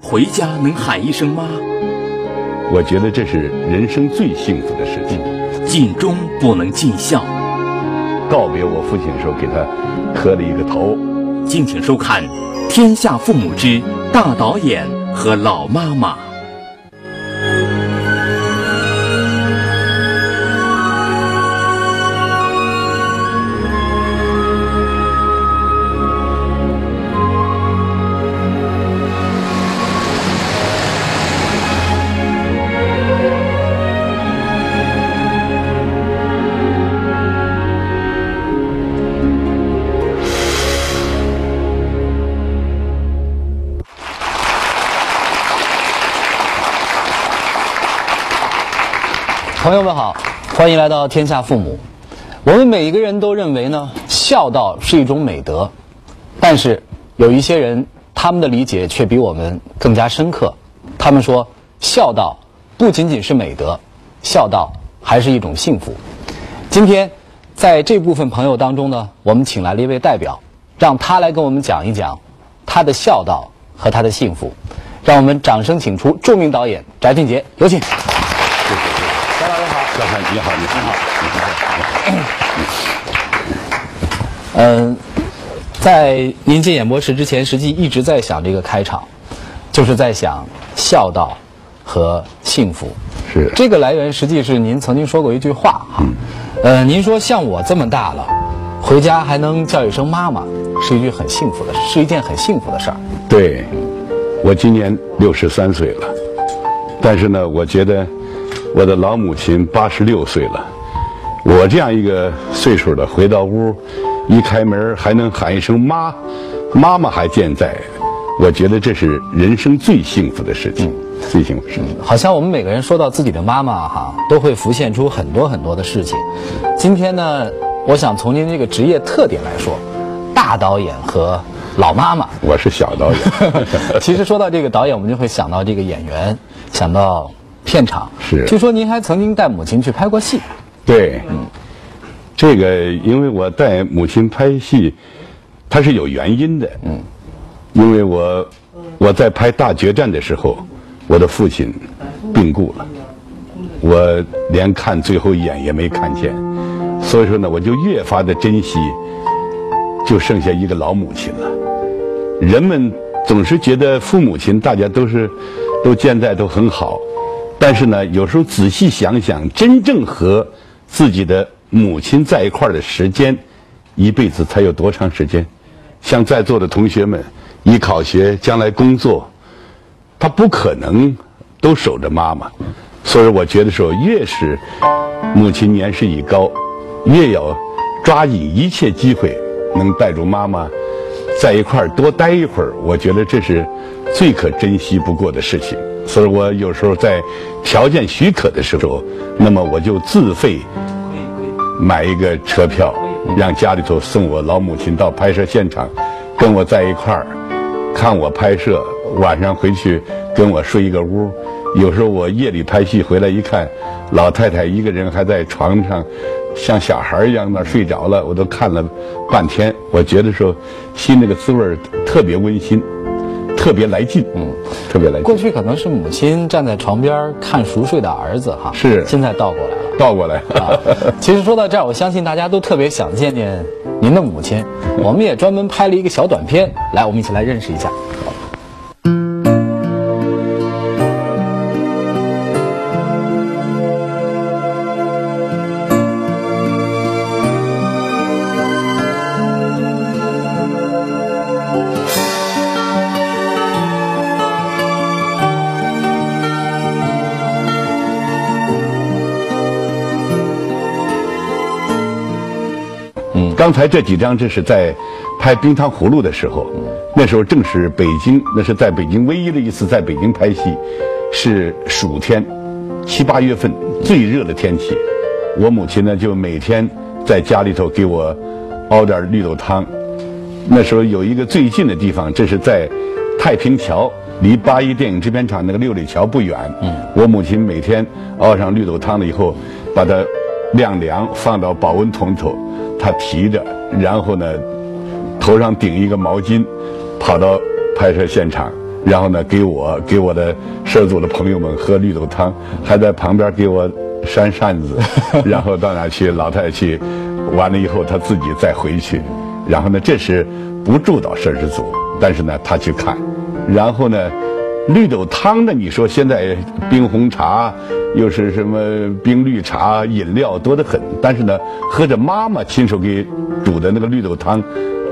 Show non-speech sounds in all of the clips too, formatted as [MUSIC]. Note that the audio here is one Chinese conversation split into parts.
回家能喊一声妈，我觉得这是人生最幸福的事情。尽忠不能尽孝，告别我父亲的时候，给他磕了一个头。敬请收看《天下父母之大导演和老妈妈》。朋友们好，欢迎来到天下父母。我们每一个人都认为呢，孝道是一种美德，但是有一些人他们的理解却比我们更加深刻。他们说，孝道不仅仅是美德，孝道还是一种幸福。今天在这部分朋友当中呢，我们请来了一位代表，让他来跟我们讲一讲他的孝道和他的幸福。让我们掌声请出著名导演翟俊杰，有请。张老师好，小韩你好，你好，你好。嗯，在您进演播室之前，实际一直在想这个开场，就是在想孝道和幸福。是这个来源，实际是您曾经说过一句话哈。呃，您说像我这么大了，回家还能叫一声妈妈，是一句很幸福的，是一件很幸福的事儿。对，我今年六十三岁了，但是呢，我觉得我的老母亲八十六岁了，我这样一个岁数的回到屋，一开门还能喊一声妈，妈妈还健在，我觉得这是人生最幸福的事情，最幸福的事情。好像我们每个人说到自己的妈妈哈，都会浮现出很多很多的事情。今天呢，我想从您这个职业特点来说，大导演和老妈妈。我是小导演，[LAUGHS] 其实说到这个导演，我们就会想到这个演员，想到片场。是据说您还曾经带母亲去拍过戏。对，这个因为我带母亲拍戏，它是有原因的。嗯，因为我我在拍《大决战》的时候，我的父亲病故了，我连看最后一眼也没看见，所以说呢，我就越发的珍惜，就剩下一个老母亲了。人们总是觉得父母亲大家都是都健在都很好，但是呢，有时候仔细想想，真正和自己的母亲在一块儿的时间，一辈子才有多长时间？像在座的同学们，一考学将来工作，他不可能都守着妈妈，所以我觉得说，越是母亲年事已高，越要抓紧一切机会，能带住妈妈在一块儿多待一会儿。我觉得这是最可珍惜不过的事情。所以我有时候在条件许可的时候，那么我就自费买一个车票，让家里头送我老母亲到拍摄现场，跟我在一块儿看我拍摄，晚上回去跟我睡一个屋。有时候我夜里拍戏回来一看，老太太一个人还在床上，像小孩一样那睡着了，我都看了半天。我觉得说心那个滋味特别温馨，特别来劲，嗯，特别来劲。过去可能是母亲站在床边看熟睡的儿子哈，是现在倒过来了。倒过来，啊，其实说到这儿，我相信大家都特别想见见您的母亲。[LAUGHS] 我们也专门拍了一个小短片，来，我们一起来认识一下。刚才这几张，这是在拍《冰糖葫芦》的时候，那时候正是北京，那是在北京唯一的一次在北京拍戏，是暑天，七八月份最热的天气。我母亲呢，就每天在家里头给我熬点绿豆汤。那时候有一个最近的地方，这是在太平桥，离八一电影制片厂那个六里桥不远。我母亲每天熬上绿豆汤了以后，把它晾凉，放到保温桶里头。他提着，然后呢，头上顶一个毛巾，跑到拍摄现场，然后呢，给我给我的摄组的朋友们喝绿豆汤，还在旁边给我扇扇子，[LAUGHS] 然后到哪去？老太太去，完了以后他自己再回去，然后呢，这是不住到摄制组，但是呢，他去看，然后呢，绿豆汤呢，你说现在冰红茶又是什么冰绿茶，饮料多得很，但是呢，喝着妈妈亲手给煮的那个绿豆汤，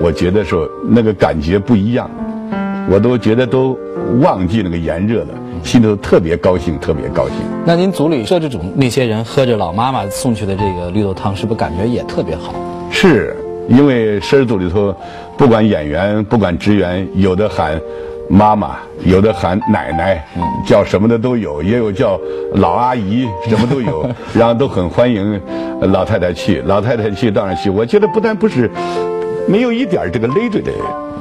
我觉得说那个感觉不一样。我都觉得都忘记那个炎热了，心里头特别高兴，特别高兴。那您组里摄制组那些人喝着老妈妈送去的这个绿豆汤，是不是感觉也特别好？是因为摄制组里头，不管演员，不管职员，有的喊妈妈，有的喊奶奶，叫什么的都有，也有叫老阿姨，什么都有，然后都很欢迎老太太去，老太太去当然去。我觉得不但不是，没有一点这个累赘的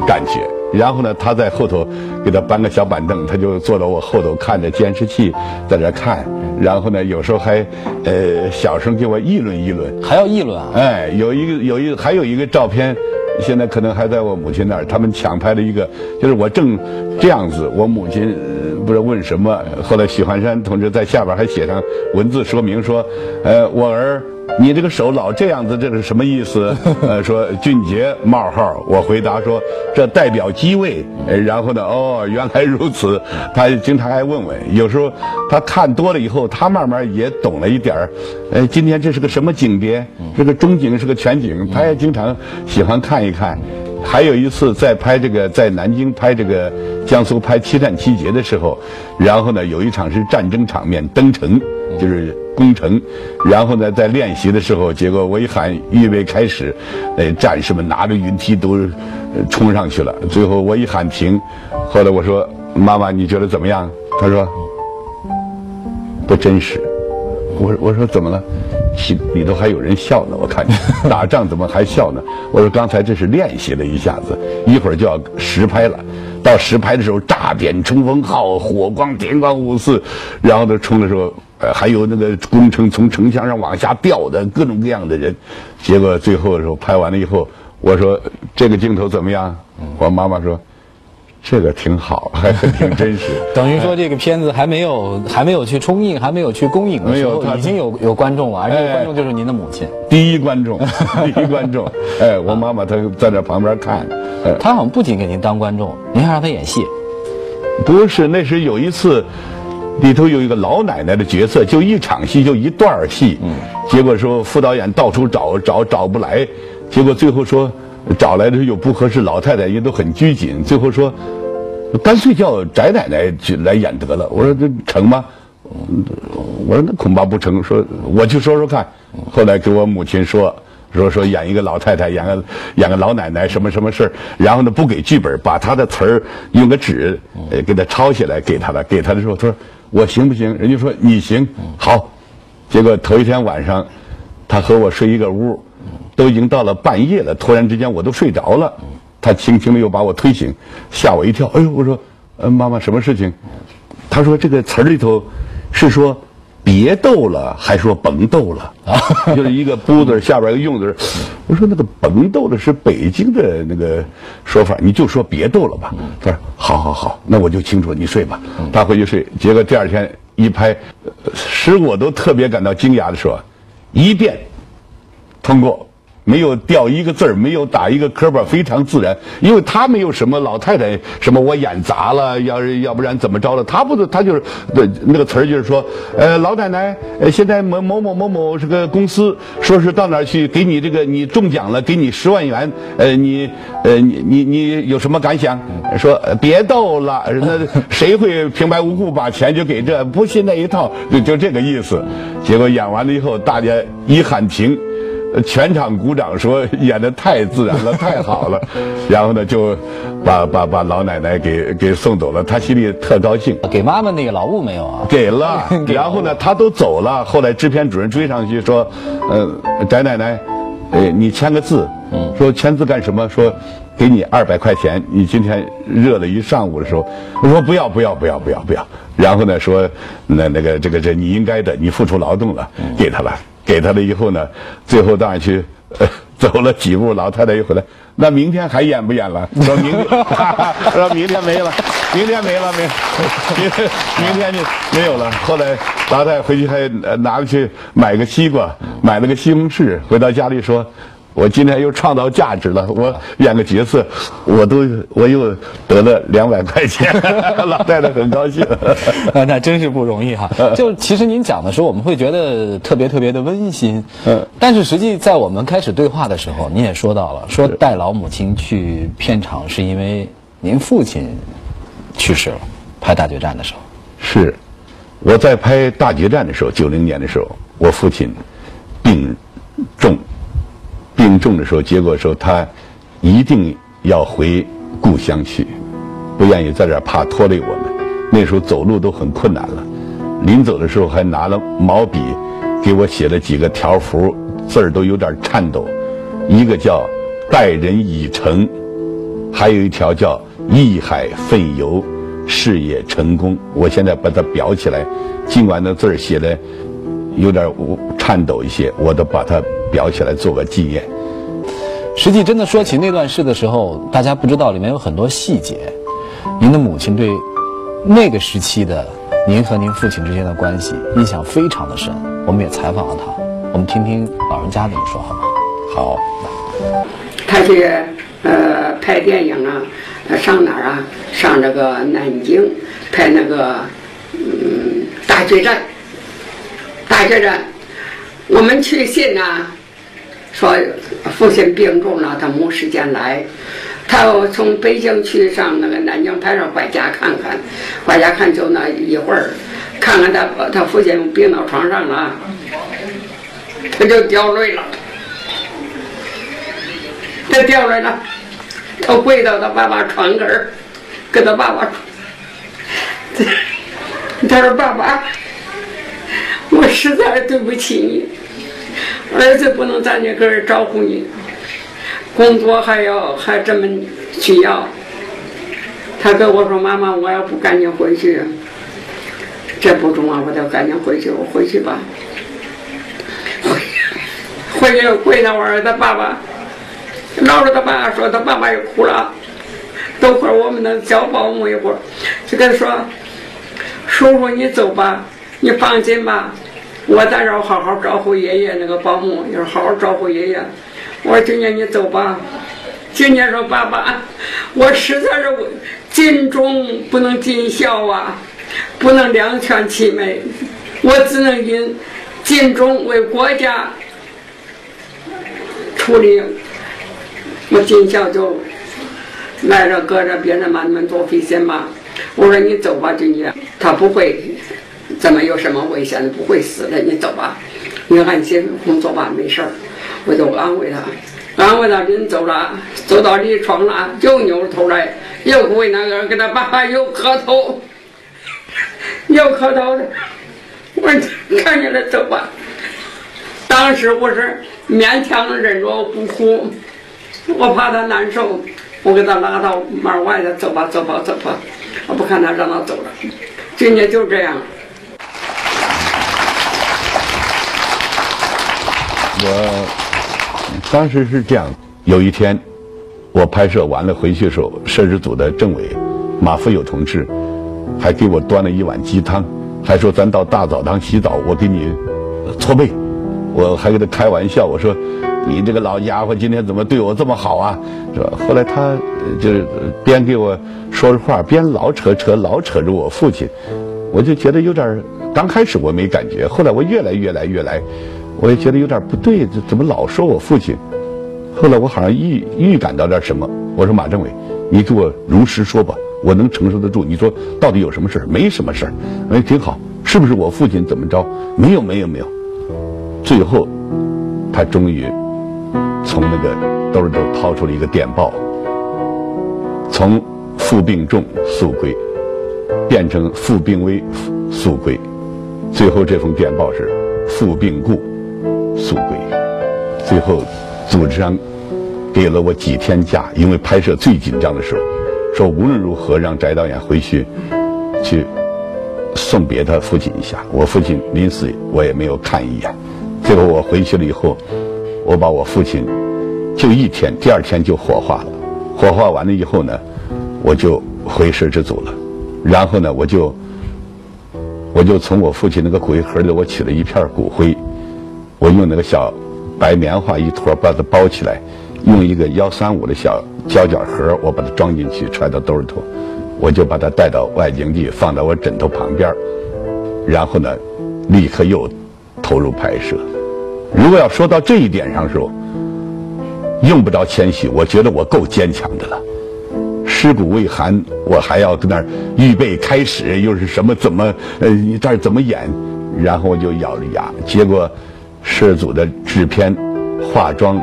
感觉。然后呢，他在后头给他搬个小板凳，他就坐到我后头看着监视器，在这看。然后呢，有时候还呃小声给我议论议论，还要议论啊？哎，有一个有一个还有一个照片，现在可能还在我母亲那儿，他们抢拍了一个，就是我正这样子，我母亲不知道问什么，后来许汉山同志在下边还写上文字说明说，呃，我儿。你这个手老这样子，这是什么意思？[LAUGHS] 呃，说俊杰冒号，我回答说这代表机位。然后呢，哦，原来如此。他经常还问问，有时候他看多了以后，他慢慢也懂了一点儿。呃，今天这是个什么景别？这个中景，是个全景。他也经常喜欢看一看。还有一次在拍这个，在南京拍这个江苏拍七战七捷的时候，然后呢，有一场是战争场面，登城。就是攻城，然后呢，在练习的时候，结果我一喊预备开始，呃，战士们拿着云梯都冲上去了。最后我一喊停，后来我说：“妈妈，你觉得怎么样？”他说：“不真实。”我我说怎么了？心里头还有人笑呢，我看见 [LAUGHS] 打仗怎么还笑呢？我说刚才这是练习了一下子，一会儿就要实拍了。到实拍的时候，炸点冲锋号，火光电光五四，然后呢冲的时候，呃，还有那个工程从城墙上往下掉的各种各样的人。结果最后的时候拍完了以后，我说这个镜头怎么样？我妈妈说。这个挺好，[LAUGHS] 还挺真实。等于说，这个片子还没有还没有去冲印，还没有去公映的时候，已经有有观众了，而且观众就是您的母亲，第一观众，[LAUGHS] 第一观众。哎，我妈妈她在那旁边看，她好像不仅给您当观众，您还让她演戏。不是，那是有一次，里头有一个老奶奶的角色，就一场戏，就一段戏。嗯。结果说副导演到处找找找不来，结果最后说。找来的又不合适，老太太也都很拘谨。最后说，干脆叫翟奶奶去来演得了。我说这成吗？我说那恐怕不成。说我去说说看。后来给我母亲说说说演一个老太太，演个演个老奶奶，什么什么事儿。然后呢，不给剧本，把他的词儿用个纸给他抄下来给他了。给他的时候，他说我行不行？人家说你行，好。结果头一天晚上，他和我睡一个屋。都已经到了半夜了，突然之间我都睡着了，他轻轻的又把我推醒，吓我一跳。哎呦，我说，呃，妈妈，什么事情？他说这个词儿里头是说别逗了，还说甭逗了啊，[LAUGHS] 就是一个不字下边一个用字。我说那个甭逗了是北京的那个说法，你就说别逗了吧。他说好好好，那我就清楚，你睡吧。他回去睡，结果第二天一拍，使我都特别感到惊讶的说，一遍通过。没有掉一个字儿，没有打一个磕巴，非常自然。因为他没有什么老太太什么我演砸了，要要不然怎么着了？他不是他就是那那个词儿就是说，呃，老奶奶，呃，现在某某某某某这个公司，说是到哪去给你这个你中奖了，给你十万元，呃，你呃你你你有什么感想？说别逗了，那谁会平白无故把钱就给这？不信那一套，就就这个意思。结果演完了以后，大家一喊停。全场鼓掌说演的太自然了，太好了，[LAUGHS] 然后呢就把把把老奶奶给给送走了，他心里特高兴。给妈妈那个劳务没有啊？给了，[LAUGHS] 然后呢他都走了，后来制片主任追上去说，呃，翟奶奶，呃，你签个字，说签字干什么？说给你二百块钱，你今天热了一上午的时候，我说不要不要不要不要不要，然后呢说那那个这个这你应该的，你付出劳动了，给他了。给他了以后呢，最后当然去 [LAUGHS] 走了几步，老太太又回来，那明天还演不演了？说明天，[LAUGHS] 说明天没了，明天没了，明明 [LAUGHS] 明天就没有了。后来老太太回去还拿了去买个西瓜，买了个西红柿，回到家里说。我今天又创造价值了，我演个角色，我都我又得了两百块钱，[LAUGHS] 老太太很高兴。[LAUGHS] 那真是不容易哈。[LAUGHS] 就其实您讲的时候，我们会觉得特别特别的温馨。嗯。但是实际在我们开始对话的时候，您也说到了，说带老母亲去片场是因为您父亲去世了，拍大决战的时候。是，我在拍大决战的时候，九零年的时候，我父亲病重。病重的时候，结果说他一定要回故乡去，不愿意在这儿，怕拖累我们。那时候走路都很困难了，临走的时候还拿了毛笔给我写了几个条幅，字儿都有点颤抖。一个叫“待人以诚”，还有一条叫“义海奋游，事业成功”。我现在把它裱起来，尽管那字儿写的有点颤抖一些，我都把它。裱起来做个纪念。实际真的说起那段事的时候，大家不知道里面有很多细节。您的母亲对那个时期的您和您父亲之间的关系印象非常的深。我们也采访了他，我们听听老人家怎么说好吗？好。他去呃拍电影啊，上哪儿啊？上这个南京拍那个嗯大决战，大决战。我们去信呐，说父亲病重了，他没时间来。他从北京去上那个南京派出所回家看看，回家看就那一会儿，看看他他父亲病到床上了，他就掉泪了，他掉泪了，他跪到他爸爸床根儿，跟他爸爸，[LAUGHS] 他说爸爸。我实在对不起你，儿子不能在你跟儿照顾你，工作还要还这么需要。他跟我说：“妈妈，我要不赶紧回去，这不中啊！我得赶紧回去，我回去吧。”回去回到我儿子爸爸，闹着他爸爸说，他爸爸又哭了。等会儿我们能叫保姆一会儿，就跟他说：“叔叔，你走吧。”你放心吧，我在这好好招呼爷爷。那个保姆你说好好招呼爷爷。我说今年你走吧。今年说爸爸，我实在是尽忠不能尽孝啊，不能两全其美。我只能因尽忠为国家处理，我尽孝就赖着搁着，别人把你们多费心吧。我说你走吧，今年他不会。怎么有什么危险？不会死的，你走吧，你安心工作吧，没事儿。我就安慰他，安慰他，人走了，走到离床了，又扭头来，又为那个给他爸爸又磕头，[LAUGHS] 又磕头的。我看见了，走吧。当时我是勉强忍着不哭，我怕他难受，我给他拉到门外头，走吧，走吧，走吧。我不看他，让他走了。今天就这样。我当时是这样，有一天我拍摄完了回去的时候，摄制组的政委马富友同志还给我端了一碗鸡汤，还说咱到大澡堂洗澡，我给你搓背。我还跟他开玩笑，我说你这个老家伙今天怎么对我这么好啊？是吧？后来他就是边给我说着话，边老扯扯老扯着我父亲，我就觉得有点刚开始我没感觉，后来我越来越来越来。我也觉得有点不对，这怎么老说我父亲？后来我好像预预感到点什么。我说马政委，你给我如实说吧，我能承受得住。你说到底有什么事没什么事儿，哎，挺好。是不是我父亲怎么着？没有，没有，没有。最后，他终于从那个兜里头掏出了一个电报，从父病重速归，变成父病危速归。最后这封电报是父病故。速归，最后组织上给了我几天假，因为拍摄最紧张的时候，说无论如何让翟导演回去去送别他父亲一下。我父亲临死我也没有看一眼。最后我回去了以后，我把我父亲就一天，第二天就火化了。火化完了以后呢，我就回摄制组了。然后呢，我就我就从我父亲那个骨灰盒里，我取了一片骨灰，我用那个小白棉花一坨把它包起来，用一个幺三五的小胶卷盒，我把它装进去，揣到兜里头，我就把它带到外景地，放到我枕头旁边然后呢，立刻又投入拍摄。如果要说到这一点上时候，用不着谦虚，我觉得我够坚强的了。尸骨未寒，我还要跟那儿预备开始，又是什么怎么呃这儿怎么演，然后我就咬着牙。结果摄组的制片、化妆、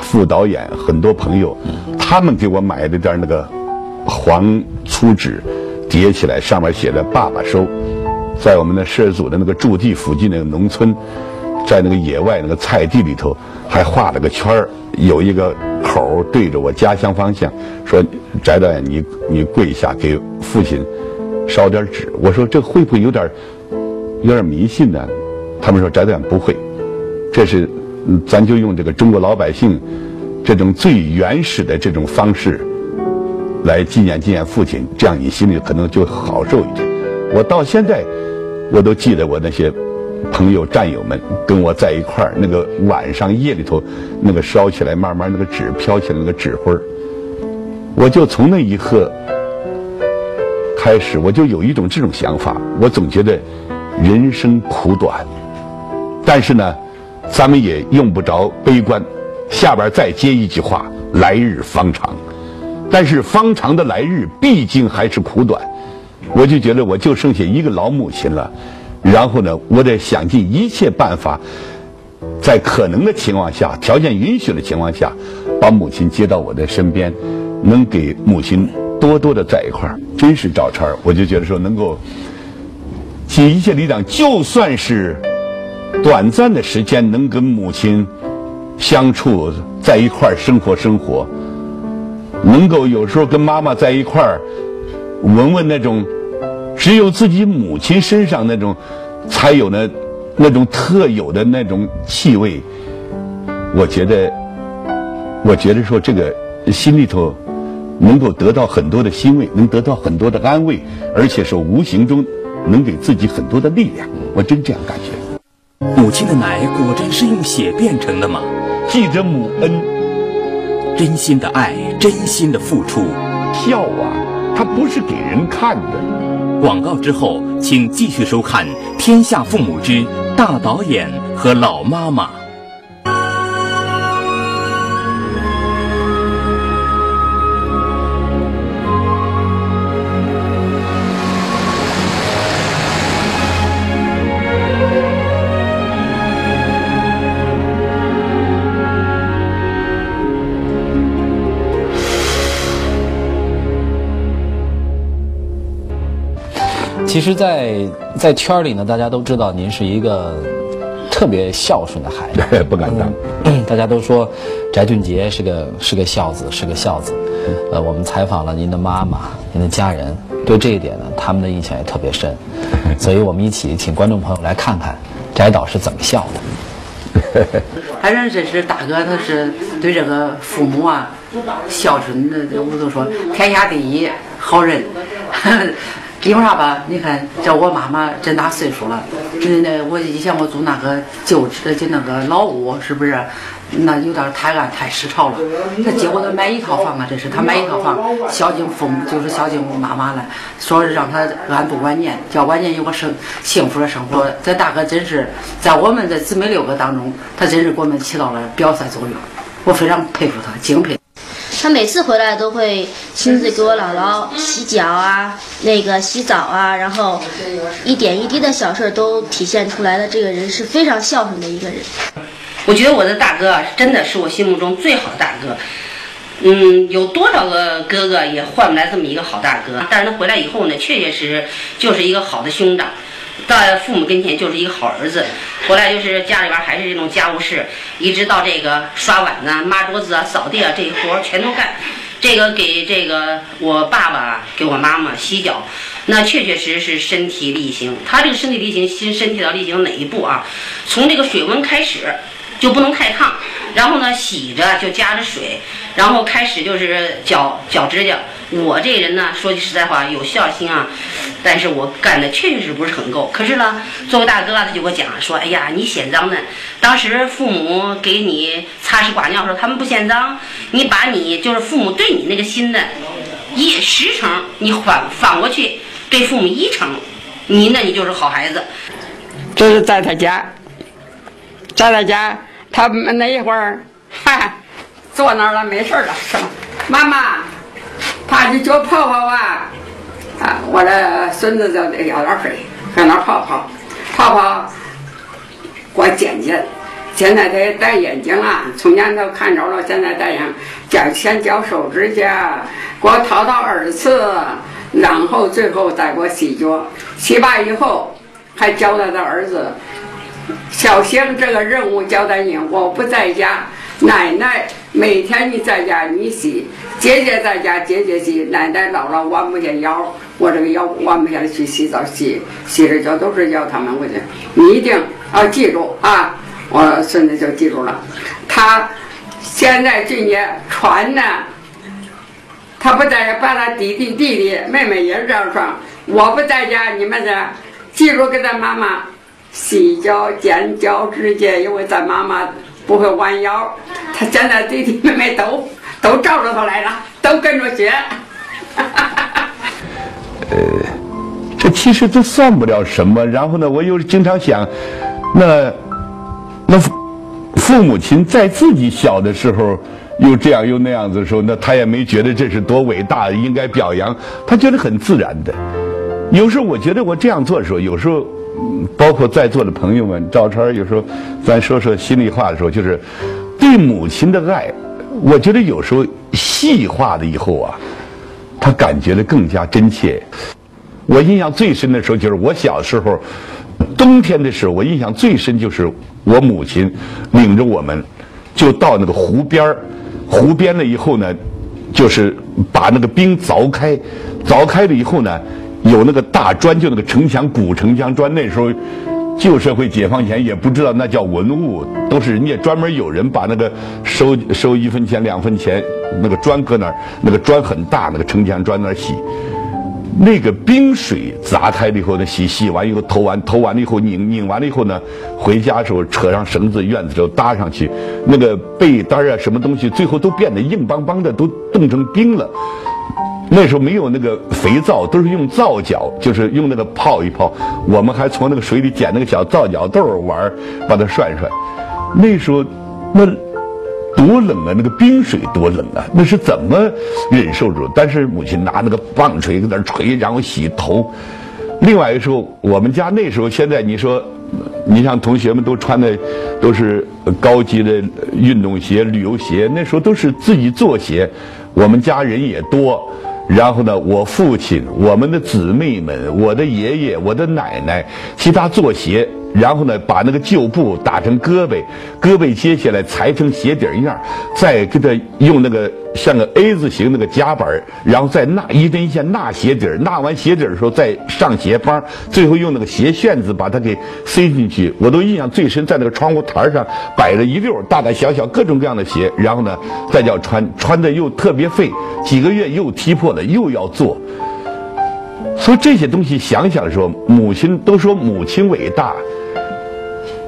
副导演很多朋友，他们给我买了点那个黄粗纸，叠起来，上面写着“爸爸收”。在我们的摄组的那个驻地附近那个农村，在那个野外那个菜地里头，还画了个圈儿，有一个口对着我家乡方向，说：“翟导演，你你跪下给父亲烧点纸。”我说：“这会不会有点有点迷信呢？”他们说：“翟导演不会，这是咱就用这个中国老百姓这种最原始的这种方式来纪念纪念父亲，这样你心里可能就好受一点。”我到现在。我都记得我那些朋友战友们跟我在一块儿，那个晚上夜里头，那个烧起来，慢慢那个纸飘起来，那个纸灰儿，我就从那一刻开始，我就有一种这种想法，我总觉得人生苦短，但是呢，咱们也用不着悲观。下边再接一句话：来日方长，但是方长的来日毕竟还是苦短。我就觉得我就剩下一个老母亲了，然后呢，我得想尽一切办法，在可能的情况下、条件允许的情况下，把母亲接到我的身边，能给母亲多多的在一块儿。真是找茬儿，我就觉得说能够尽一切力量，就算是短暂的时间，能跟母亲相处在一块儿生活生活，能够有时候跟妈妈在一块儿闻闻那种。只有自己母亲身上那种才有那那种特有的那种气味，我觉得，我觉得说这个心里头能够得到很多的欣慰，能得到很多的安慰，而且是无形中能给自己很多的力量。我真这样感觉。母亲的奶果真是用血变成的吗？记着母恩，真心的爱，真心的付出，笑啊，它不是给人看的。广告之后，请继续收看《天下父母之大导演和老妈妈》。其实，在在圈里呢，大家都知道您是一个特别孝顺的孩子，[LAUGHS] 不敢当。大家都说翟俊杰是个是个孝子，是个孝子。呃，我们采访了您的妈妈、您的家人，对这一点呢，他们的印象也特别深。[LAUGHS] 所以我们一起请观众朋友来看看翟导是怎么孝的。反正这是大哥，他是对这个父母啊孝顺的，我都说天下第一好人。因为啥吧？你看，这我妈妈真大岁数了，那那我以前我住那个旧就那个老屋，是不是？那有点太暗太失潮了。他结果他买一套房啊，这是他买一套房，孝敬父母就是孝敬我妈妈了，说让他安度晚年，叫晚年有个生幸福的生活。这大哥真是在我们这姊妹六个当中，他真是给我们起到了表率作用，我非常佩服他，敬佩。他每次回来都会亲自给我姥姥洗脚啊，那个洗澡啊，然后一点一滴的小事都体现出来了。这个人是非常孝顺的一个人。我觉得我的大哥啊真的是我心目中最好的大哥。嗯，有多少个哥哥也换不来这么一个好大哥。但是他回来以后呢，确确实实就是一个好的兄长。到父母跟前就是一个好儿子，回来就是家里边还是这种家务事，一直到这个刷碗呐、抹桌子啊、扫地啊这些活全都干。这个给这个我爸爸给我妈妈洗脚，那确确实实身体力行。他这个身体力行，新身体到力行哪一步啊？从这个水温开始就不能太烫，然后呢洗着就加着水，然后开始就是绞绞指甲。我这人呢，说句实在话，有孝心啊，但是我干的确确实不是很够。可是呢，作为大哥，他就给我讲说：“哎呀，你嫌脏呢。当时父母给你擦拭刮尿的时候，他们不嫌脏。你把你就是父母对你那个心的一十成，你反反过去对父母一成，你那你就是好孩子。”这是在他家，在他家，他们那一会儿，哈，坐那儿了，没事了，说：“妈妈。”怕你脚泡泡啊！啊，我的孙子就得要点水，搁那泡泡，泡泡，给我剪剪。现在得戴眼镜啊，从前都看着了，现在戴眼镜，先绞手指甲，给我掏掏耳刺，然后最后再给我洗脚。洗罢以后，还交代他儿子，小星这个任务交代你，我不在家。奶奶每天你在家你洗，姐姐在家姐姐洗，奶奶老了弯不下腰，我这个腰弯不下去洗澡洗洗着脚都是叫他们回去，你一定要记住啊！我孙子就记住了，他现在这年传呢，他不在家，把他弟弟弟弟妹妹也是这样传，我不在家，你们这记住给咱妈妈洗脚、剪脚趾甲，因为咱妈妈。不会弯腰，他现在弟弟妹妹都都照着他来了，都跟着学。[LAUGHS] 呃，这其实这算不了什么。然后呢，我又经常想，那那父母亲在自己小的时候又这样又那样子的时候，那他也没觉得这是多伟大，应该表扬，他觉得很自然的。有时候我觉得我这样做的时候，有时候。包括在座的朋友们，赵川有时候咱说说心里话的时候，就是对母亲的爱，我觉得有时候细化了以后啊，他感觉的更加真切。我印象最深的时候，就是我小时候冬天的时候，我印象最深就是我母亲领着我们就到那个湖边儿，湖边了以后呢，就是把那个冰凿开，凿开了以后呢。有那个大砖，就那个城墙，古城墙砖。那时候旧社会解放前也不知道那叫文物，都是人家专门有人把那个收收一分钱两分钱，那个砖搁那儿，那个砖很大，那个城墙砖那儿洗。那个冰水砸开了以后呢，洗洗完以后投完，投完了以后拧拧完了以后呢，回家的时候扯上绳子，院子时候搭上去，那个被单啊什么东西，最后都变得硬邦邦的，都冻成冰了。那时候没有那个肥皂，都是用皂角，就是用那个泡一泡。我们还从那个水里捡那个小皂角豆玩，把它涮涮。那时候那多冷啊，那个冰水多冷啊，那是怎么忍受住？但是母亲拿那个棒槌在那捶，然后洗头。另外一个时候，我们家那时候现在你说，你像同学们都穿的都是高级的运动鞋、旅游鞋，那时候都是自己做鞋。我们家人也多。然后呢，我父亲、我们的姊妹们、我的爷爷、我的奶奶，其他做鞋。然后呢，把那个旧布打成胳膊，胳膊接下来裁成鞋底样再给他用那个像个 A 字形那个夹板然后再纳一针线纳鞋底纳完鞋底的时候再上鞋帮，最后用那个鞋楦子把它给塞进去。我都印象最深，在那个窗户台上摆了一溜大大小小各种各样的鞋，然后呢再叫穿，穿的又特别费，几个月又踢破了，又要做。所以这些东西想想说，母亲都说母亲伟大。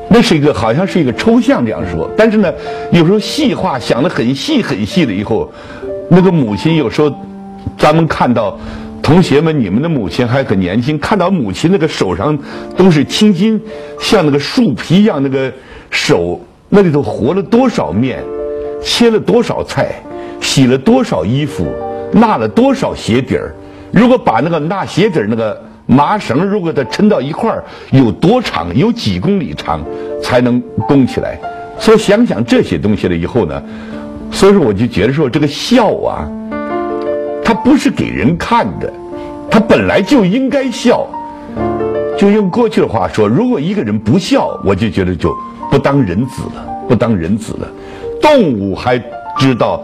那是一个好像是一个抽象这样说，但是呢，有时候细化想的很细很细了以后，那个母亲有时候，咱们看到同学们，你们的母亲还很年轻，看到母亲那个手上都是青筋，像那个树皮一样，那个手那里头和了多少面，切了多少菜，洗了多少衣服，纳了多少鞋底儿，如果把那个纳鞋底那个。麻绳如果它抻到一块儿，有多长？有几公里长才能弓起来？所以想想这些东西了以后呢，所以说我就觉得说这个笑啊，它不是给人看的，它本来就应该笑。就用过去的话说，如果一个人不笑，我就觉得就不当人子了，不当人子了。动物还知道。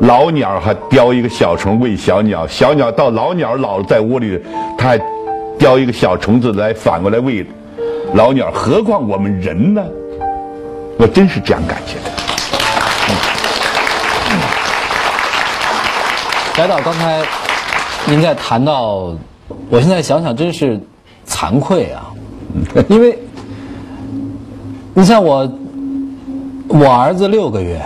老鸟还叼一个小虫喂小鸟，小鸟到老鸟老了在窝里，它还叼一个小虫子来反过来喂老鸟，何况我们人呢？我真是这样感觉的。白导，刚才您在谈到，我现在想想真是惭愧啊，[LAUGHS] 因为你像我，我儿子六个月。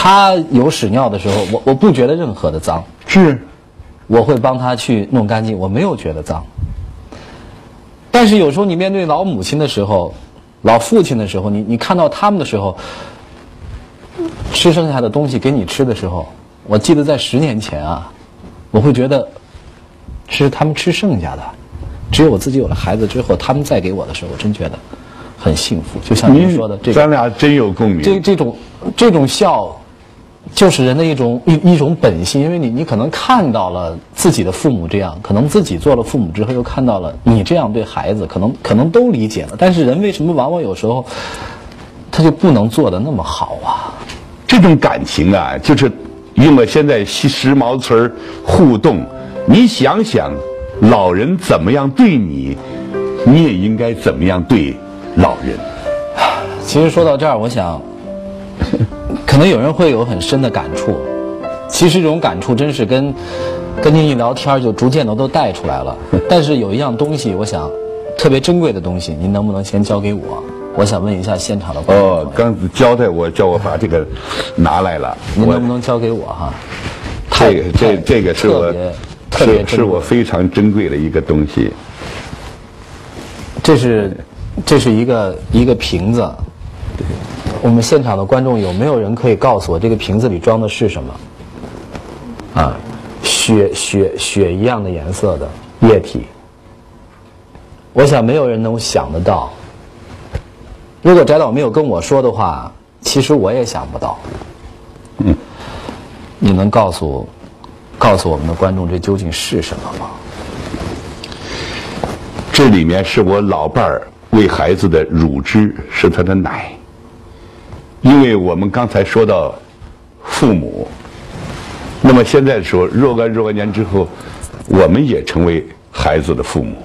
他有屎尿的时候，我我不觉得任何的脏，是，我会帮他去弄干净，我没有觉得脏。但是有时候你面对老母亲的时候，老父亲的时候，你你看到他们的时候，吃剩下的东西给你吃的时候，我记得在十年前啊，我会觉得是他们吃剩下的，只有我自己有了孩子之后，他们再给我的时候，我真觉得很幸福。就像您说的，这个咱俩真有共鸣。这这种这种笑，就是人的一种一一种本性，因为你你可能看到了自己的父母这样，可能自己做了父母之后又看到了你这样对孩子，可能可能都理解了。但是人为什么往往有时候他就不能做的那么好啊？这种感情啊，就是用了现在时时髦词儿互动。你想想，老人怎么样对你，你也应该怎么样对老人。其实说到这儿，我想，可能有人会有很深的感触。其实这种感触真是跟跟您一聊天，就逐渐的都带出来了。[LAUGHS] 但是有一样东西，我想特别珍贵的东西，您能不能先交给我？我想问一下现场的观众哦，刚交代我叫我把这个拿来了，您能不能交给我哈？这个这这个是我特别特别是是我非常珍贵的一个东西。这是这是一个一个瓶子。我们现场的观众有没有人可以告诉我这个瓶子里装的是什么？啊，血血血一样的颜色的液体。我想没有人能想得到。如果翟导没有跟我说的话，其实我也想不到。嗯，你能告诉告诉我们的观众这究竟是什么吗？这里面是我老伴儿喂孩子的乳汁，是他的奶。因为我们刚才说到父母，那么现在说若干若干年之后，我们也成为孩子的父母。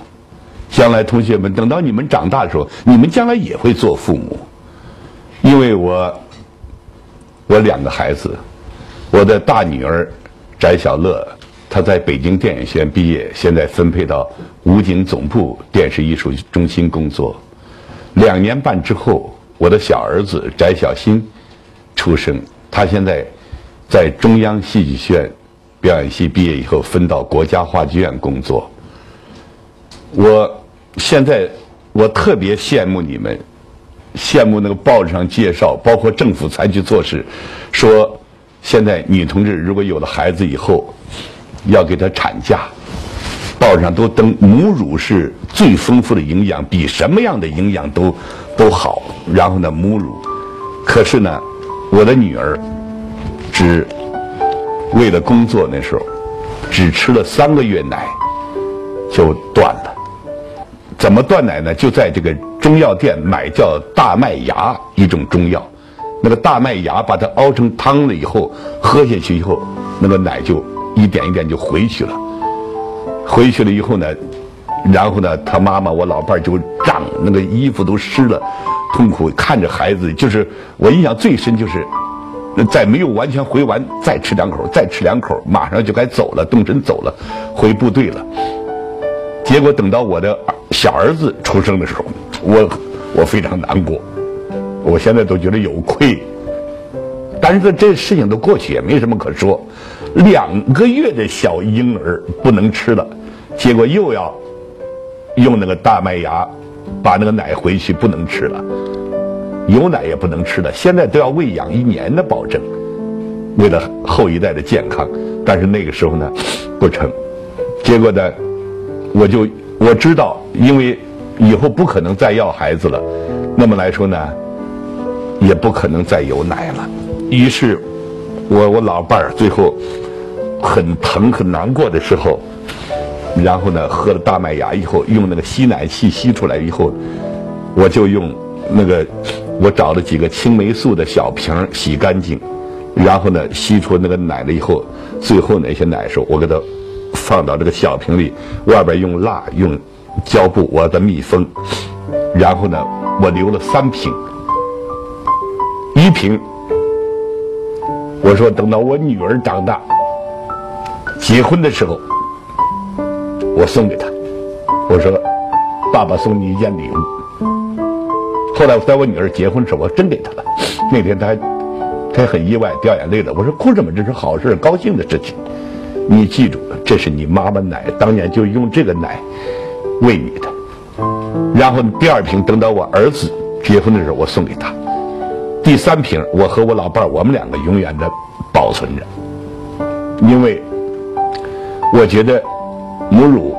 将来同学们，等到你们长大的时候，你们将来也会做父母。因为我我两个孩子，我的大女儿翟小乐，她在北京电影学院毕业，现在分配到武警总部电视艺术中心工作。两年半之后，我的小儿子翟小新出生，他现在在中央戏剧学院表演系毕业以后，分到国家话剧院工作。我现在我特别羡慕你们，羡慕那个报纸上介绍，包括政府采取措施，说现在女同志如果有了孩子以后，要给她产假。报纸上都登母乳是最丰富的营养，比什么样的营养都都好。然后呢，母乳，可是呢，我的女儿只为了工作那时候，只吃了三个月奶就断了。怎么断奶呢？就在这个中药店买叫大麦芽一种中药，那个大麦芽把它熬成汤了以后，喝下去以后，那个奶就一点一点就回去了。回去了以后呢，然后呢，他妈妈我老伴儿就胀，那个衣服都湿了，痛苦看着孩子，就是我印象最深就是，在没有完全回完，再吃两口，再吃两口，马上就该走了，动身走了，回部队了。结果等到我的小儿子出生的时候，我我非常难过，我现在都觉得有愧。但是这这事情都过去，也没什么可说。两个月的小婴儿不能吃了，结果又要用那个大麦芽把那个奶回去，不能吃了，有奶也不能吃了。现在都要喂养一年的保证，为了后一代的健康。但是那个时候呢，不成。结果呢，我就我知道，因为以后不可能再要孩子了，那么来说呢，也不可能再有奶了。于是，我我老伴儿最后很疼很难过的时候，然后呢，喝了大麦芽以后，用那个吸奶器吸出来以后，我就用那个我找了几个青霉素的小瓶儿洗干净，然后呢，吸出那个奶了以后，最后那些奶时候，我给它放到这个小瓶里，外边用蜡用胶布我的密封，然后呢，我留了三瓶，一瓶。我说等到我女儿长大，结婚的时候，我送给他，我说：“爸爸送你一件礼物。”后来在我女儿结婚时候，我真给她了。那天她她很意外，掉眼泪了。我说：“哭什么？这是好事，高兴的事情。你记住，这是你妈妈奶，当年就用这个奶喂你的。然后第二瓶等到我儿子结婚的时候，我送给他。第三瓶，我和我老伴儿我们两个永远的保存着，因为我觉得，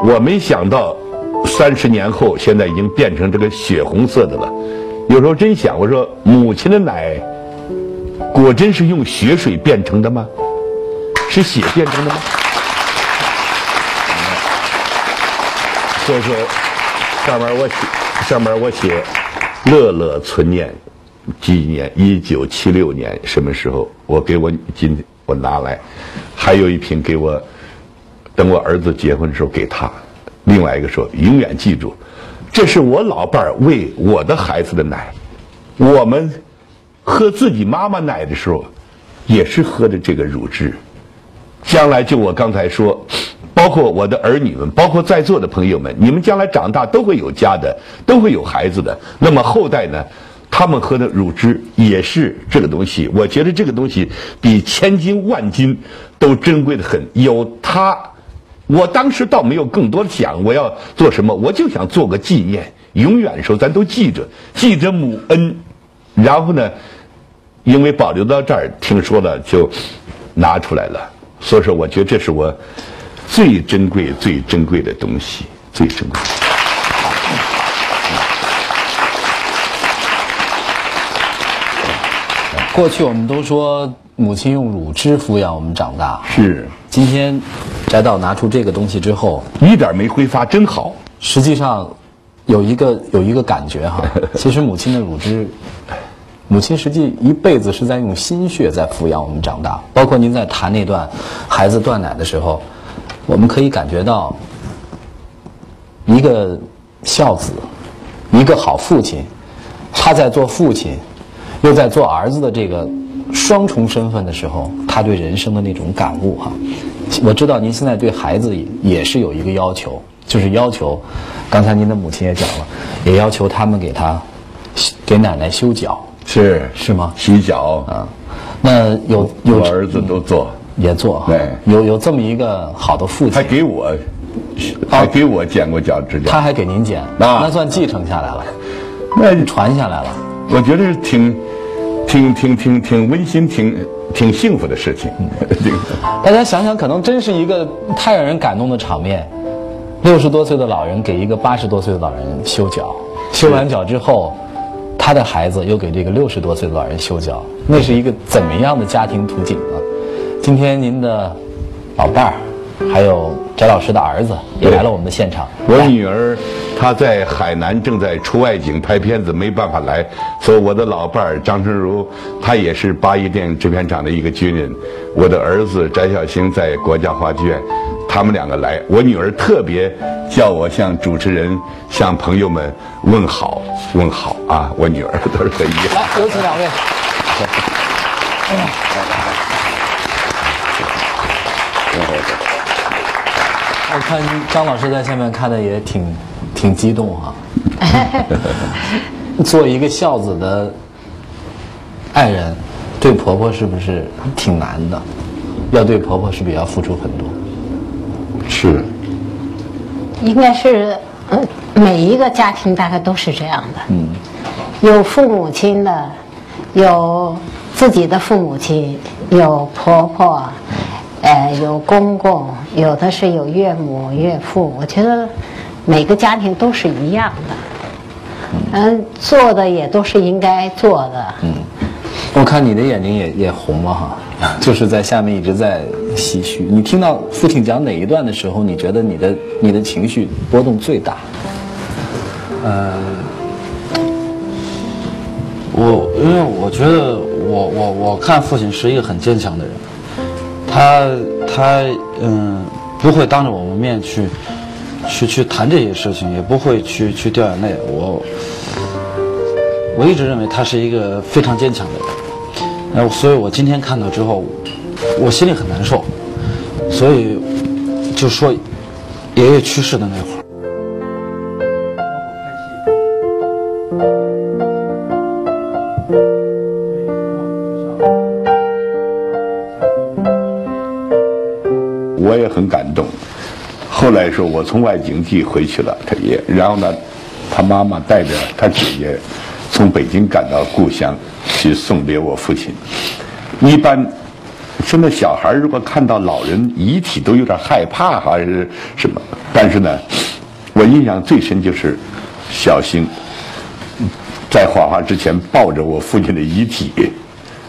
我没想到三十年后现在已经变成这个血红色的了。有时候真想，我说母亲的奶果真是用血水变成的吗？是血变成的吗？所以说，上面我写，上面我写，乐乐存念，纪念一九七六年什么时候？我给我今我拿来，还有一瓶给我，等我儿子结婚的时候给他。另外一个说，永远记住，这是我老伴儿喂我的孩子的奶。我们喝自己妈妈奶的时候，也是喝的这个乳汁。将来就我刚才说，包括我的儿女们，包括在座的朋友们，你们将来长大都会有家的，都会有孩子的。那么后代呢，他们喝的乳汁也是这个东西。我觉得这个东西比千金万金都珍贵的很。有它，我当时倒没有更多的想我要做什么，我就想做个纪念，永远时候咱都记着，记着母恩。然后呢，因为保留到这儿，听说了就拿出来了。所以说，我觉得这是我最珍贵、最珍贵的东西，最珍贵。过去我们都说母亲用乳汁抚养我们长大，是今天翟导拿出这个东西之后，一点没挥发，真好。实际上有一个有一个感觉哈，[LAUGHS] 其实母亲的乳汁，母亲实际一辈子是在用心血在抚养我们长大。包括您在谈那段孩子断奶的时候，我们可以感觉到一个孝子，一个好父亲，他在做父亲，又在做儿子的这个双重身份的时候，他对人生的那种感悟哈。我知道您现在对孩子也是有一个要求，就是要求，刚才您的母亲也讲了，也要求他们给他给奶奶修脚，是。是吗？洗脚。啊，那有有我儿子都做，也做哈。对。有有这么一个好的父亲，还给我，还给我剪过脚趾甲。他还给您剪，啊那算继承下来了，那。传下来了。我觉得是挺、挺、挺、挺、挺温馨、挺、挺幸福的事情。[LAUGHS] 大家想想，可能真是一个太让人感动的场面。六十多岁的老人给一个八十多岁的老人修脚，修完脚之后，他的孩子又给这个六十多岁的老人修脚，那是一个怎么样的家庭图景呢？今天您的老伴儿，还有翟老师的儿子也来了我们的现场。我女儿她在海南正在出外景拍片子，没办法来，所以我的老伴儿张春如，他也是八一电影制片厂的一个军人。我的儿子翟小星在国家话剧院，他们两个来。我女儿特别叫我向主持人、向朋友们问好，问好啊！我女儿 [LAUGHS] 都是很遗憾。来，有请两位。我看张老师在下面看的也挺挺激动哈、[LAUGHS] 做一个孝子的爱人，对婆婆是不是挺难的？要对婆婆是不是也要付出很多？是，应该是，呃，每一个家庭大概都是这样的。嗯，有父母亲的，有自己的父母亲，有婆婆，呃，有公公，有的是有岳母、岳父。我觉得每个家庭都是一样的。嗯，做的也都是应该做的。嗯，我看你的眼睛也也红了哈，[LAUGHS] 就是在下面一直在唏嘘。你听到父亲讲哪一段的时候，你觉得你的你的情绪波动最大？呃我因为我觉得我我我看父亲是一个很坚强的人，他他嗯不会当着我们面去去去谈这些事情，也不会去去掉眼泪。我我一直认为他是一个非常坚强的人，然后所以我今天看到之后，我心里很难受，所以就说爷爷去世的那会儿。来说，我从外景地回去了，他也，然后呢，他妈妈带着他姐姐从北京赶到故乡去送别我父亲。一般现在小孩如果看到老人遗体都有点害怕，还是什么？但是呢，我印象最深就是小星在画画之前抱着我父亲的遗体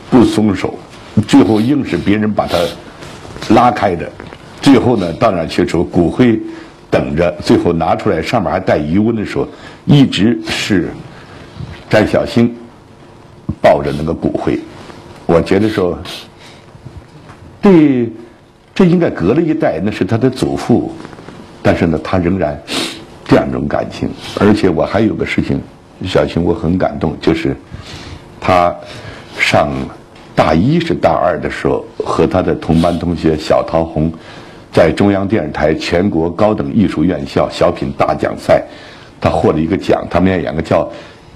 不松手，最后硬是别人把他拉开的。最后呢，到那去时候，骨灰等着，最后拿出来，上面还带余温的时候，一直是詹小星抱着那个骨灰。我觉得说，对，这应该隔了一代，那是他的祖父，但是呢，他仍然这样一种感情。而且我还有个事情，小星我很感动，就是他上大一是大二的时候，和他的同班同学小桃红。在中央电视台全国高等艺术院校小品大奖赛，他获了一个奖。他们要演个叫《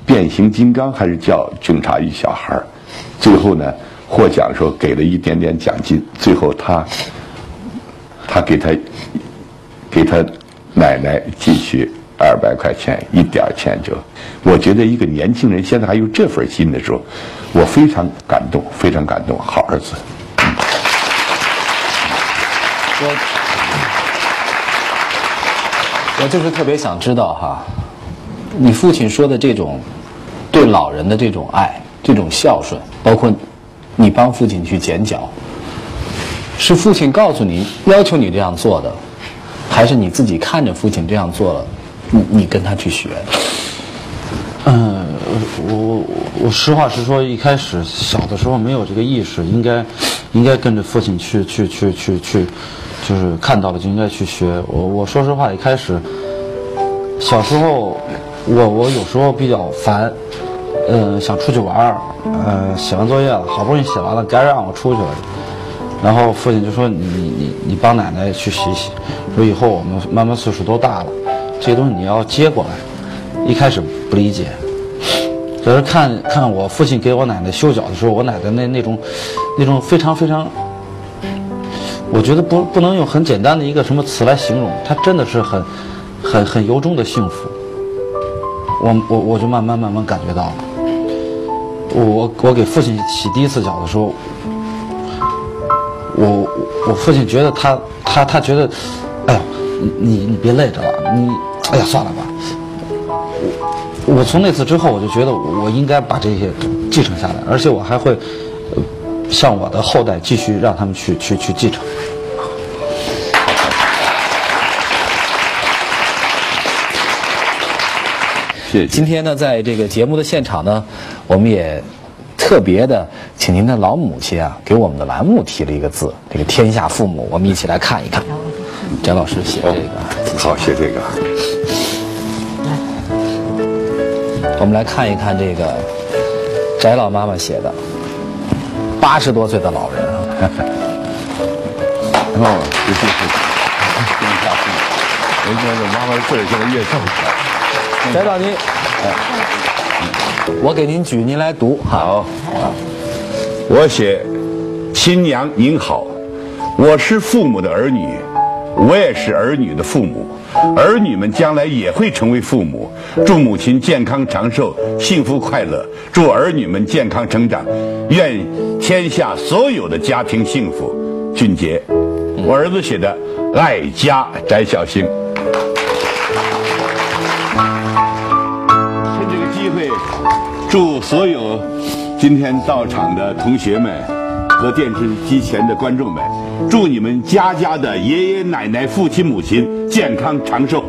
变形金刚》还是叫《警察与小孩》。最后呢，获奖的时候给了一点点奖金。最后他，他给他，给他奶奶寄去二百块钱，一点钱就。我觉得一个年轻人现在还有这份心的时候，我非常感动，非常感动。好儿子。我我就是特别想知道哈，你父亲说的这种对老人的这种爱、这种孝顺，包括你帮父亲去剪脚，是父亲告诉你、要求你这样做的，还是你自己看着父亲这样做了，你你跟他去学？嗯，我我我实话实说，一开始小的时候没有这个意识，应该应该跟着父亲去去去去去。就是看到了就应该去学。我我说实话，一开始小时候，我我有时候比较烦，嗯，想出去玩儿，嗯，写完作业了，好不容易写完了，该让我出去了。然后父亲就说：“你你你你帮奶奶去洗洗，说以后我们慢慢岁数都大了，这些东西你要接过来。”一开始不理解，可是看看我父亲给我奶奶修脚的时候，我奶奶那那种那种非常非常。我觉得不不能用很简单的一个什么词来形容，他真的是很，很很由衷的幸福。我我我就慢慢慢慢感觉到了。我我给父亲洗第一次脚的时候，我我父亲觉得他他他觉得，哎呦，你你别累着了，你哎呀算了吧。我我从那次之后，我就觉得我应该把这些继承下来，而且我还会。向我的后代继续让他们去去去继承。谢谢。今天呢，在这个节目的现场呢，我们也特别的请您的老母亲啊，给我们的栏目提了一个字，这个“天下父母”，我们一起来看一看。[LAUGHS] 翟老师写这个，好写这个。我们来看一看这个翟老妈妈写的。八十多岁的老人啊！哦，谢谢谢谢，天下父母。人家这妈妈岁数现在越上去翟导您，我给您举，您来读。好，我写，新娘您好，我是父母的儿女，我也是儿女的父母。儿女们将来也会成为父母，祝母亲健康长寿、幸福快乐，祝儿女们健康成长，愿天下所有的家庭幸福。俊杰，我儿子写的《爱家》，翟小星。趁这个机会，祝所有今天到场的同学们。和电视机前的观众们，祝你们家家的爷爷奶奶、父亲母亲健康长寿。